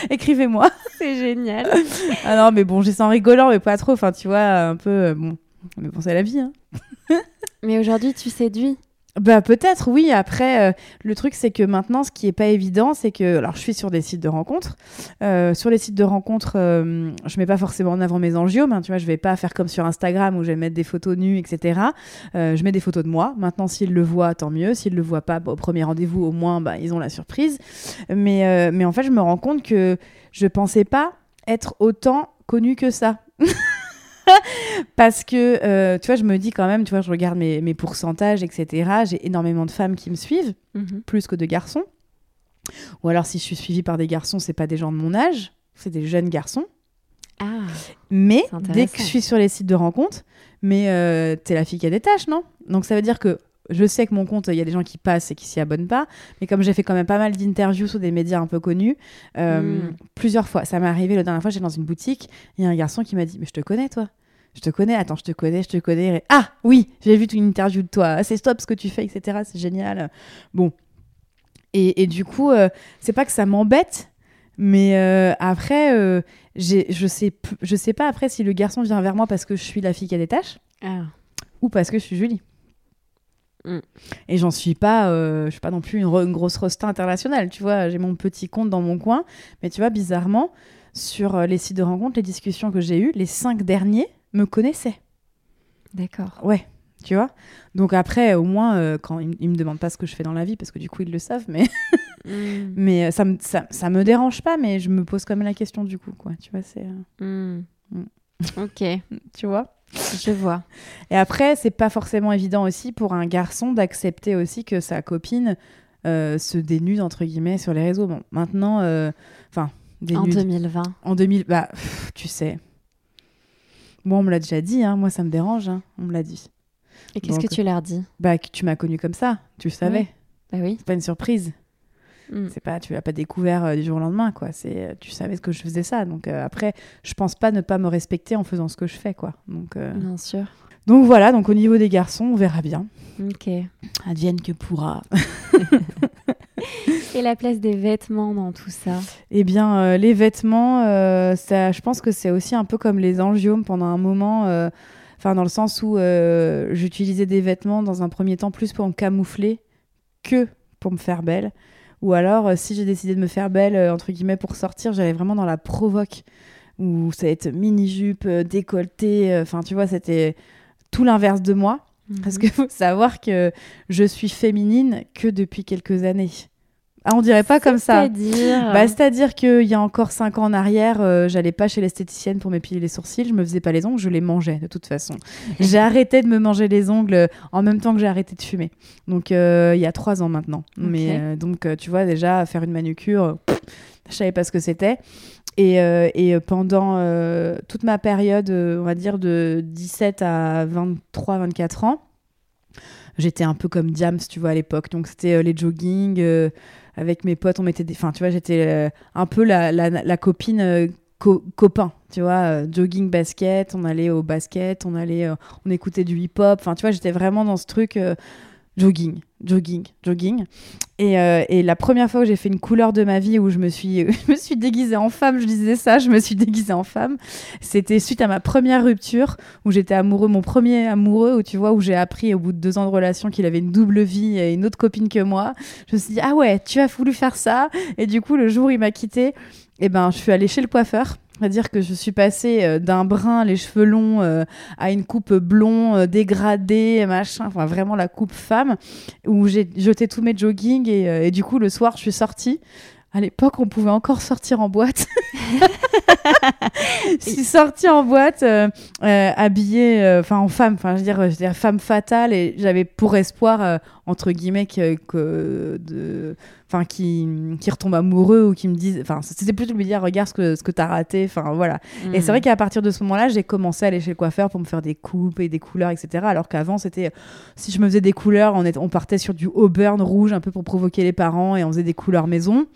Écrivez-moi. C'est génial. Ah non, mais bon, j'ai ça en rigolant, mais pas trop. Enfin, tu vois, un peu. euh, bon. Mais bon, c'est la vie. Hein. Mais aujourd'hui, tu séduis. Bah peut-être oui. Après, euh, le truc c'est que maintenant, ce qui est pas évident, c'est que alors je suis sur des sites de rencontres. Euh, sur les sites de rencontres, euh, je mets pas forcément en avant mes angiomes. hein, tu vois, je vais pas faire comme sur Instagram où je vais mettre des photos nues, etc. Euh, je mets des photos de moi. Maintenant, s'ils le voient, tant mieux. S'ils le voient pas, bah, au premier rendez-vous, au moins, bah, ils ont la surprise. Mais mais en fait, je me rends compte que je pensais pas être autant connue que ça. (laughs) Parce que, euh, tu vois, je me dis quand même, tu vois, je regarde mes, mes pourcentages, etc. J'ai énormément de femmes qui me suivent, Mhm. plus que de garçons. Ou alors, si je suis suivie par des garçons, c'est pas des gens de mon âge, c'est des jeunes garçons. Ah, Mais dès que je suis sur les sites de rencontres, mais euh, t'es la fille qui a des tâches, non? Donc ça veut dire que je sais que mon compte, il y a des gens qui passent et qui s'y abonnent pas. Mais comme j'ai fait quand même pas mal d'interviews sur des médias un peu connus, euh, Mm. plusieurs fois, ça m'est arrivé la dernière fois, j'étais dans une boutique, il y a un garçon qui m'a dit Mais je te connais, toi je te connais, attends, je te connais, je te connais. Ah oui, j'ai vu une interview de toi. Ah, c'est stop ce que tu fais, etc. C'est génial. Bon. Et, et du coup, euh, c'est pas que ça m'embête, mais euh, après, euh, je sais, je sais pas après si le garçon vient vers moi parce que je suis la fille qui a des tâches ah. ou parce que je suis Julie. Mm. Et j'en suis pas, euh, je suis pas non plus une grosse rosta internationale, tu vois. J'ai mon petit compte dans mon coin, mais tu vois, bizarrement, sur euh, les sites de rencontres, les discussions que j'ai eues, les cinq derniers me connaissaient. D'accord. Ouais, tu vois. Donc après, au moins, euh, quand ils, ils me demandent pas ce que je fais dans la vie, parce que du coup ils le savent, mais (laughs) Mm. mais euh, ça me ça, ça me dérange pas, mais je me pose quand même la question du coup, quoi. Tu vois, c'est, euh, Mm. Mm. (laughs) Ok, (laughs) tu vois. je vois. Et après, c'est pas forcément évident aussi pour un garçon d'accepter aussi que sa copine euh, se dénude entre guillemets sur les réseaux. Bon, maintenant, enfin, En dénude 2020. en 2000, bah, pff, tu sais. Moi, on me l'a déjà dit, hein. moi ça me dérange, hein. on me l'a dit. Et qu'est-ce que tu leur dis Bah, que tu m'as connu comme ça, tu le savais. Oui. Bah oui. C'est pas une surprise. Mm. C'est pas, tu l'as pas découvert euh, du jour au lendemain, quoi. C'est, euh, tu savais ce que je faisais ça. Donc euh, après, je pense pas ne pas me respecter en faisant ce que je fais, quoi. Donc, euh, Bien sûr. donc voilà. Donc au niveau des garçons, on verra bien. Ok. Advienne que pourra. (laughs) (laughs) Et la place des vêtements dans tout ça Eh bien, euh, les vêtements, euh, ça, je pense que c'est aussi un peu comme les angiomes pendant un moment. euh, Enfin, dans le sens où j'utilisais des vêtements dans un premier temps plus pour me camoufler que pour me faire belle. Ou alors, si j'ai décidé de me faire belle, entre guillemets, pour sortir, j'allais vraiment dans la provoque. Où ça va être mini-jupe, décolleté. Enfin, tu vois, c'était tout l'inverse de moi. Parce Mhm. qu'il (laughs) faut savoir que je suis féminine que depuis quelques années. Ah, on dirait pas comme ça. C'est-à-dire. Bah, C'est-à-dire qu'il y a encore 5 ans en arrière, euh, j'allais pas chez l'esthéticienne pour m'épiler les sourcils, je me faisais pas les ongles, je les mangeais de toute façon. (laughs) j'ai arrêté de me manger les ongles euh, en même temps que j'ai arrêté de fumer. Donc euh, il y a 3 ans maintenant. Mais euh, donc euh, tu vois déjà faire une manucure, euh, pff, je savais pas ce que c'était. Et, euh, et euh, pendant euh, toute ma période, euh, on va dire de 17 à 23-24 ans, j'étais un peu comme Diams, tu vois, à l'époque. Donc c'était euh, les jogging, euh, avec mes potes, on mettait des... Enfin, tu vois, j'étais euh, un peu la, la, copine euh, co- copain, tu vois, euh, jogging, basket, on allait au basket, on allait... on écoutait du hip-hop, enfin, tu vois, j'étais vraiment dans ce truc... jogging, jogging, jogging. Et, euh, et la première fois où j'ai fait une couleur de ma vie où je me suis, (laughs) je me suis déguisée en femme, je disais ça, je me suis déguisée en femme. C'était suite à ma première rupture où j'étais amoureux, mon premier amoureux, où tu vois, où j'ai appris au bout de deux ans de relation qu'il avait une double vie et une autre copine que moi. Je me suis dit, ah ouais, tu as voulu faire ça. Et du coup, le jour où il m'a quitté, eh ben, je suis allée chez le coiffeur. C'est-à-dire que je suis passée euh, d'un brun, les cheveux longs, euh, à une coupe blond, euh, dégradée, machin, enfin vraiment la coupe femme, où j'ai jeté tous mes joggings et, du coup le soir je suis sortie à l'époque, on pouvait encore sortir en boîte. (laughs) je suis sortie en boîte, habillée, en femme, enfin dire, je veux dire, femme fatale, et j'avais pour espoir, entre guillemets, que, que de, enfin qui, qui retombe amoureux ou qui me disent, enfin c'était plutôt de me dire, regarde ce que ce que t'as raté, enfin voilà. Et c'est vrai mm. qu'à partir de ce moment-là, j'ai commencé à aller chez le coiffeur pour me faire des coupes et des couleurs, etc. Alors qu'avant, c'était, si je me faisais des couleurs, on, est, on partait sur du auburn rouge un peu pour provoquer les parents et on faisait des couleurs maison.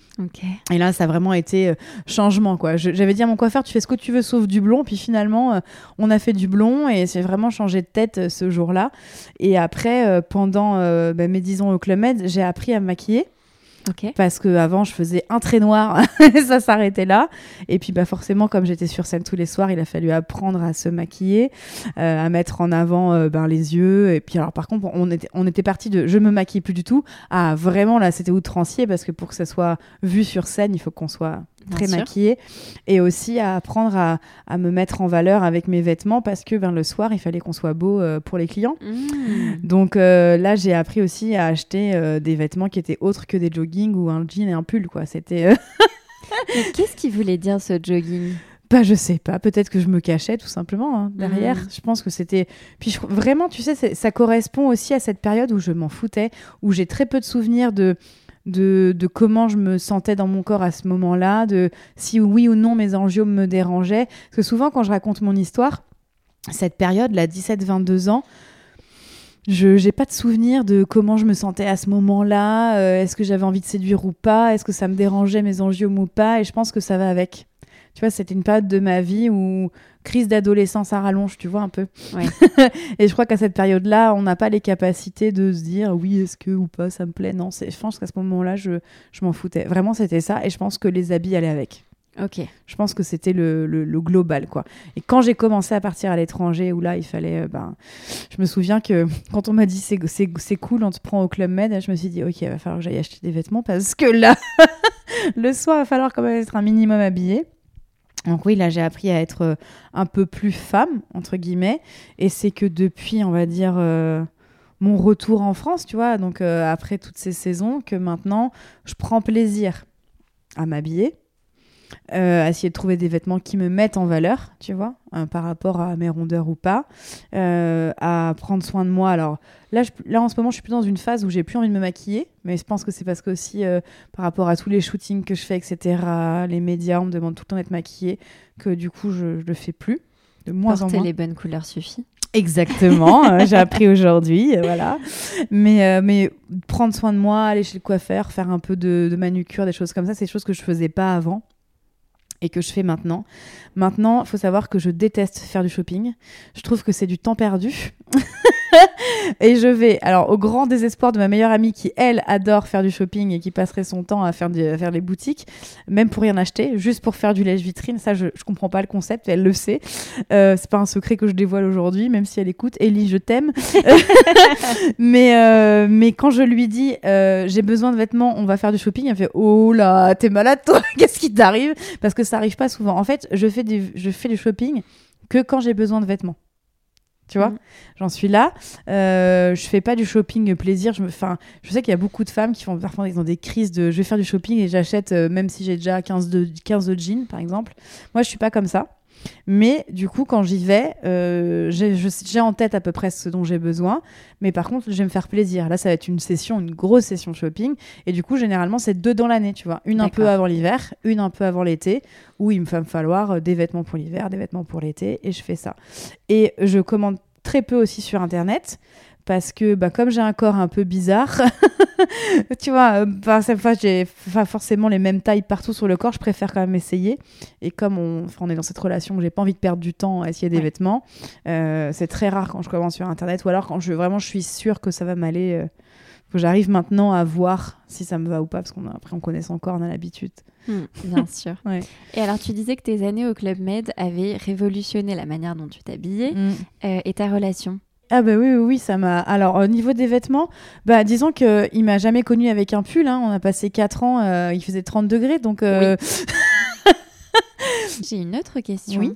Et là, ça a vraiment été euh, changement, quoi. J'avais dit à mon coiffeur, tu fais ce que tu veux sauf du blond. Puis finalement, euh, on a fait du blond et c'est vraiment changé de tête euh, ce jour-là. Et après, pendant bah, mes 10 ans au Club Med, j'ai appris à me maquiller. Parce que avant je faisais un trait noir (laughs) et ça s'arrêtait là. Et puis bah forcément comme j'étais sur scène tous les soirs, il a fallu apprendre à se maquiller, euh, à mettre en avant euh, ben, les yeux. Et puis alors par contre on était on était parti de je me maquille plus du tout à vraiment là c'était outrancier parce que pour que ça soit vu sur scène il faut qu'on soit très maquillée et aussi à apprendre à, à, me mettre en valeur avec mes vêtements parce que ben, le soir il fallait qu'on soit beau euh, pour les clients mmh. donc euh, là j'ai appris aussi à acheter euh, des vêtements qui étaient autres que des jogging ou un jean et un pull quoi c'était (laughs) qu'est-ce qui voulait dire ce jogging? Bah, je sais pas, peut-être que je me cachais tout simplement hein, derrière. Mmh. Je pense que c'était. Puis vraiment, tu sais, ça correspond aussi à cette période où je m'en foutais, où j'ai très peu de souvenirs de de, comment je me sentais dans mon corps à ce moment-là, de si oui ou non mes angiomes me dérangeaient. Parce que souvent, quand je raconte mon histoire, cette période, là, 17-22 ans, je n'ai pas de souvenir de comment je me sentais à ce moment-là. Euh, est-ce que j'avais envie de séduire ou pas Est-ce que ça me dérangeait mes angiomes ou pas Et je pense que ça va avec. Tu vois, c'était une période de ma vie où crise d'adolescence à rallonge, tu vois, un peu. (laughs) et je crois qu'à cette période-là, on n'a pas les capacités de se dire oui, est-ce que ou pas, ça me plaît? Non, je pense qu'à ce moment-là, je, je m'en foutais. Vraiment, c'était ça. Et je pense que les habits allaient avec. Ok. Je pense que c'était le, le, global, quoi. Et quand j'ai commencé à partir à l'étranger, où là, il fallait. Euh, ben, je me souviens que (laughs) quand on m'a dit c'est cool, on te prend au Club Med, je me suis dit, ok, il va falloir que j'aille acheter des vêtements parce que là, (laughs) le soir, il va falloir quand même être un minimum habillé. Donc oui, là j'ai appris à être euh, un peu plus femme, entre guillemets, et c'est que depuis, on va dire, euh, mon retour en France, tu vois, donc euh, après toutes ces saisons, que maintenant, je prends plaisir à m'habiller, à essayer de trouver des vêtements qui me mettent en valeur, tu vois, par rapport à mes rondeurs ou pas, à prendre soin de moi. Alors là, là, en ce moment, je suis plus dans une phase où j'ai plus envie de me maquiller, mais je pense que c'est parce que aussi, euh, par rapport à tous les shootings que je fais, etc., les médias, on me demande tout le temps d'être maquillée, que du coup, je, ne le fais plus. De moins Porter en moins. les bonnes couleurs suffit. Exactement, (laughs) euh, j'ai appris aujourd'hui, euh, voilà. Mais, mais prendre soin de moi, aller chez le coiffeur, faire un peu de, de manucure, des choses comme ça, c'est des choses que je faisais pas avant et que je fais maintenant. Maintenant, il faut savoir que je déteste faire du shopping. Je trouve que c'est du temps perdu. (laughs) (laughs) et je vais, alors au grand désespoir de ma meilleure amie qui, elle, adore faire du shopping et qui passerait son temps à faire, faire les boutiques, même pour rien acheter, juste pour faire du lèche-vitrine. Ça, je, je comprends pas le concept, elle le sait. Euh, c'est pas un secret que je dévoile aujourd'hui, même si elle écoute. Ellie, je t'aime. (laughs) mais, euh, mais quand je lui dis euh, j'ai besoin de vêtements, on va faire du shopping, elle fait oh là, t'es malade toi, (laughs) qu'est-ce qui t'arrive? Parce que ça arrive pas souvent. En fait, je fais, je fais du shopping que quand j'ai besoin de vêtements. Tu vois, mm. j'en suis là. Euh, je fais pas du shopping plaisir. Je, me, je sais qu'il y a beaucoup de femmes qui font parfois ils ont des crises de je vais faire du shopping et j'achète euh, même si j'ai déjà 15 de, 15 de jeans par exemple. Moi, je suis pas comme ça. Mais du coup, quand j'y vais, euh, j'ai en tête à peu près ce dont j'ai besoin. Mais par contre, je vais me faire plaisir. Là, ça va être une session, une grosse session shopping. Et du coup, généralement, c'est deux dans l'année, tu vois. Une un peu avant l'hiver, une un peu avant l'été, où il me va me falloir euh, des vêtements pour l'hiver, des vêtements pour l'été. Et je fais ça. Et je commande très peu aussi sur Internet parce que bah, comme j'ai un corps un peu bizarre, (laughs) (laughs) tu vois, bah, cette fois j'ai pas forcément les mêmes tailles partout sur le corps, je préfère quand même essayer. Et comme on, on est dans cette relation, j'ai pas envie de perdre du temps à essayer des vêtements, euh, c'est très rare quand je commence sur internet ou alors quand je vraiment je suis sûre que ça va m'aller, euh, que j'arrive maintenant à voir si ça me va ou pas, parce qu'on après on connaît son corps, on a l'habitude. Hmm, bien (laughs) sûr. Et alors, tu disais que tes années au Club Med avaient révolutionné la manière dont tu t'habillais euh, et ta relation. Ah bah oui, oui, ça m'a... Alors, au niveau des vêtements, bah disons qu'il m'a jamais connu avec un pull. Hein. On a passé 4 ans, euh, il faisait 30 degrés, donc... Euh, (laughs) J'ai une autre question. Oui.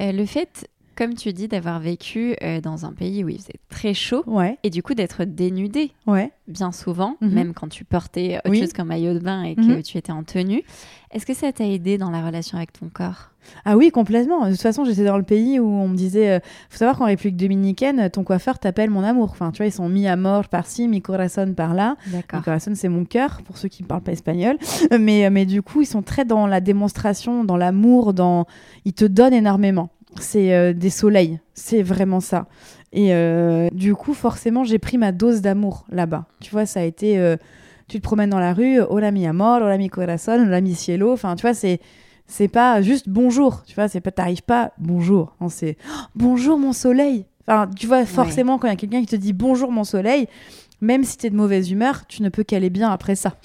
Euh, le fait comme tu dis, d'avoir vécu euh, dans un pays où il faisait très chaud Ouais, et du coup d'être dénudé ouais. bien souvent, Mhm. même quand tu portais autre Oui. chose qu'un maillot de bain et que Mhm. tu étais en tenue. Est-ce que ça t'a aidé dans la relation avec ton corps? Ah oui, complètement. De toute façon, j'étais dans le pays où on me disait, euh, faut savoir qu'en République dominicaine, ton coiffeur t'appelle mon amour. Enfin, tu vois, ils sont mis à mort par-ci, mi corazon par-là. D'accord. Mi corazon, c'est mon cœur, pour ceux qui ne parlent pas espagnol. (laughs) Mais, mais du coup, ils sont très dans la démonstration, dans l'amour, dans... ils te donnent énormément. C'est euh, des soleils, c'est vraiment ça. Et euh, du coup, forcément, j'ai pris ma dose d'amour là-bas. Tu vois, ça a été... euh, tu te promènes dans la rue, hola mi amor, hola mi corazon, hola mi cielo. Enfin, tu vois, c'est c'est pas juste bonjour, tu vois, c'est pas t'arrives pas bonjour, c'est Oh, (gasps) bonjour mon soleil. Enfin, tu vois, forcément quand il y a quelqu'un qui te dit bonjour mon soleil, même si t'es de mauvaise humeur, tu ne peux qu'aller bien après ça.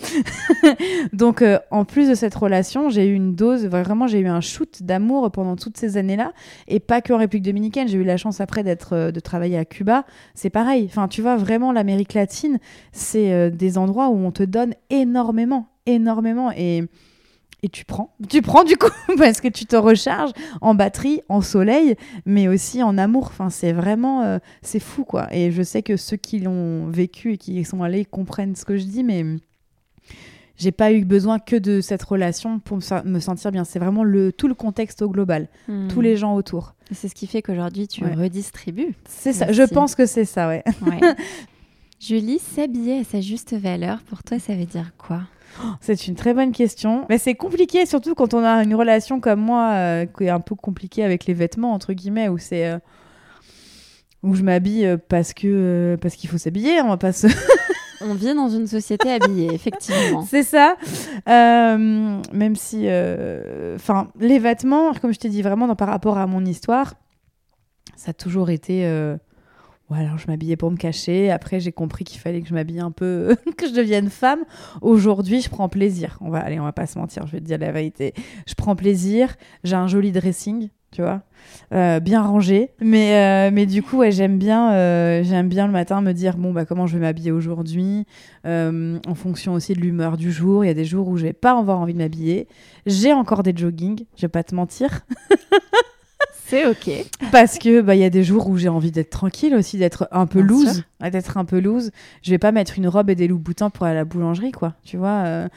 (laughs) Donc, euh, en plus de cette relation, j'ai eu une dose, vraiment, j'ai eu un shoot d'amour pendant toutes ces années-là, et pas que en République dominicaine. J'ai eu la chance après d'être, euh, de travailler à Cuba. C'est pareil. Enfin, tu vois, vraiment, l'Amérique latine, c'est euh, des endroits où on te donne énormément, énormément, et et tu prends. Tu prends du coup (laughs) parce que tu te recharges en batterie, en soleil, mais aussi en amour. Enfin, c'est vraiment, euh, c'est fou quoi. Et je sais que ceux qui l'ont vécu et qui y sont allés comprennent ce que je dis, mais j'ai pas eu besoin que de cette relation pour me sentir bien. C'est vraiment le tout le contexte au global, Hmm. tous les gens autour. C'est ce qui fait qu'aujourd'hui tu Ouais. redistribues. C'est ça. Je pense que c'est ça, ouais. Ouais. (laughs) Julie, s'habiller à sa juste valeur, pour toi, ça veut dire quoi? C'est une très bonne question. Mais c'est compliqué, surtout quand on a une relation comme moi, euh, qui est un peu compliquée avec les vêtements, entre guillemets, où c'est. euh, où je m'habille euh, parce que euh, parce qu'il faut s'habiller, on va pas se... (laughs) On vit dans une société habillée, (laughs) effectivement. c'est ça. Même si, enfin, les vêtements, comme je t'ai dit vraiment dans, par rapport à mon histoire, ça a toujours été. Ouais, alors je m'habillais pour me cacher. Après, j'ai compris qu'il fallait que je m'habille un peu, (laughs) que je devienne femme. Aujourd'hui, je prends plaisir. On va, allez, on va pas se mentir. Je vais te dire la vérité. Je prends plaisir. J'ai un joli dressing, tu vois, euh, bien rangé. Mais, euh, mais du coup, ouais, j'aime bien, euh, j'aime bien le matin me dire bon bah comment je vais m'habiller aujourd'hui, en fonction aussi de l'humeur du jour. Il y a des jours où j'ai pas avoir envie de m'habiller. J'ai encore des joggings. Je vais pas te mentir. (laughs) C'est ok. Parce que bah il y a des jours où j'ai envie d'être tranquille aussi, d'être un peu Bien loose, d'être un peu loose. Je vais pas mettre une robe et des loups boutins pour aller à la boulangerie quoi. Tu vois, euh,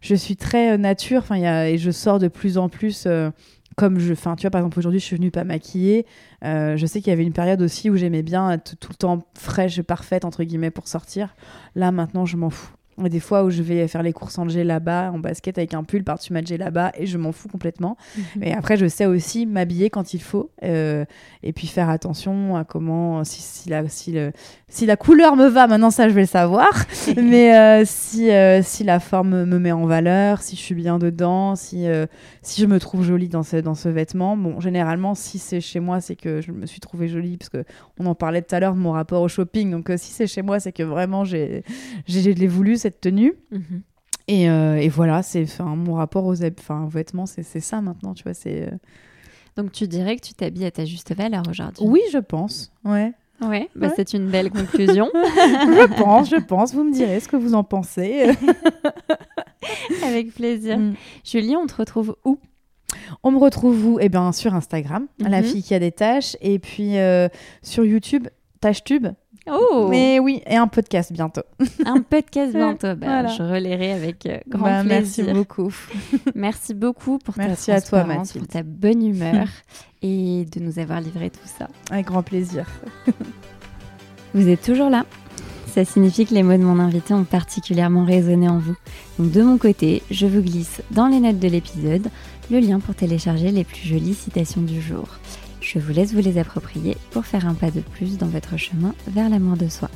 je suis très euh, nature. Enfin et je sors de plus en plus. euh, comme je, enfin, tu vois, par exemple, aujourd'hui, je suis venue pas maquillée. Euh, je sais qu'il y avait une période aussi où j'aimais bien être tout le temps fraîche, parfaite, entre guillemets, pour sortir. Là, maintenant, je m'en fous. Des fois où je vais faire les courses en là-bas, en basket avec un pull par-dessus ma là-bas, et je m'en fous complètement. Mais après, je sais aussi m'habiller quand il faut, euh, et puis faire attention à comment, si, si, la, si, le- si la couleur me va, maintenant ça je vais le savoir, (laughs) mais euh, si, euh, si la forme me met en valeur, si je suis bien dedans, si, si je me trouve jolie dans ce, dans ce vêtement. Bon, généralement, si c'est chez moi, c'est que je me suis trouvée jolie, parce que on en parlait tout à l'heure de mon rapport au shopping, donc si c'est chez moi, c'est que vraiment j'ai j'ai je l'ai voulu cette tenue. Mhm. Et, euh, et voilà, c'est mon rapport aux, vêtements, c'est ça maintenant, tu vois, c'est... euh, Donc tu dirais que tu t'habilles à ta juste valeur aujourd'hui Oui, je pense. Ouais. Ouais, bah Ouais. c'est une belle conclusion. (laughs) je pense, je pense. Vous me direz ce que vous en pensez. (laughs) Avec plaisir. Mm. Julie, on te retrouve où? On me retrouve où? Eh bien, sur Instagram, la Mhm. fille qui a des tâches, et puis euh, sur YouTube, TâcheTube. Oh Mais oui, et un podcast bientôt. Un podcast bientôt. (laughs) Bah, Voilà. Je relayerai avec euh, grand Bah, merci plaisir. beaucoup. (laughs) Merci beaucoup pour Merci ta à toi, Mathilde. pour ta bonne humeur (laughs) et de nous avoir livré tout ça. Avec grand plaisir. Vous êtes toujours là Ça signifie que les mots de mon invité ont particulièrement résonné en vous. Donc de mon côté, je vous glisse dans les notes de l'épisode le lien pour télécharger les plus jolies citations du jour. Je vous laisse vous les approprier pour faire un pas de plus dans votre chemin vers l'amour de soi.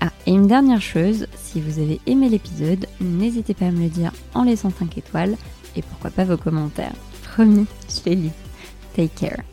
Ah, et une dernière chose, si vous avez aimé l'épisode, n'hésitez pas à me le dire en laissant 5 étoiles et pourquoi pas vos commentaires. Promis, je les lis. Take care.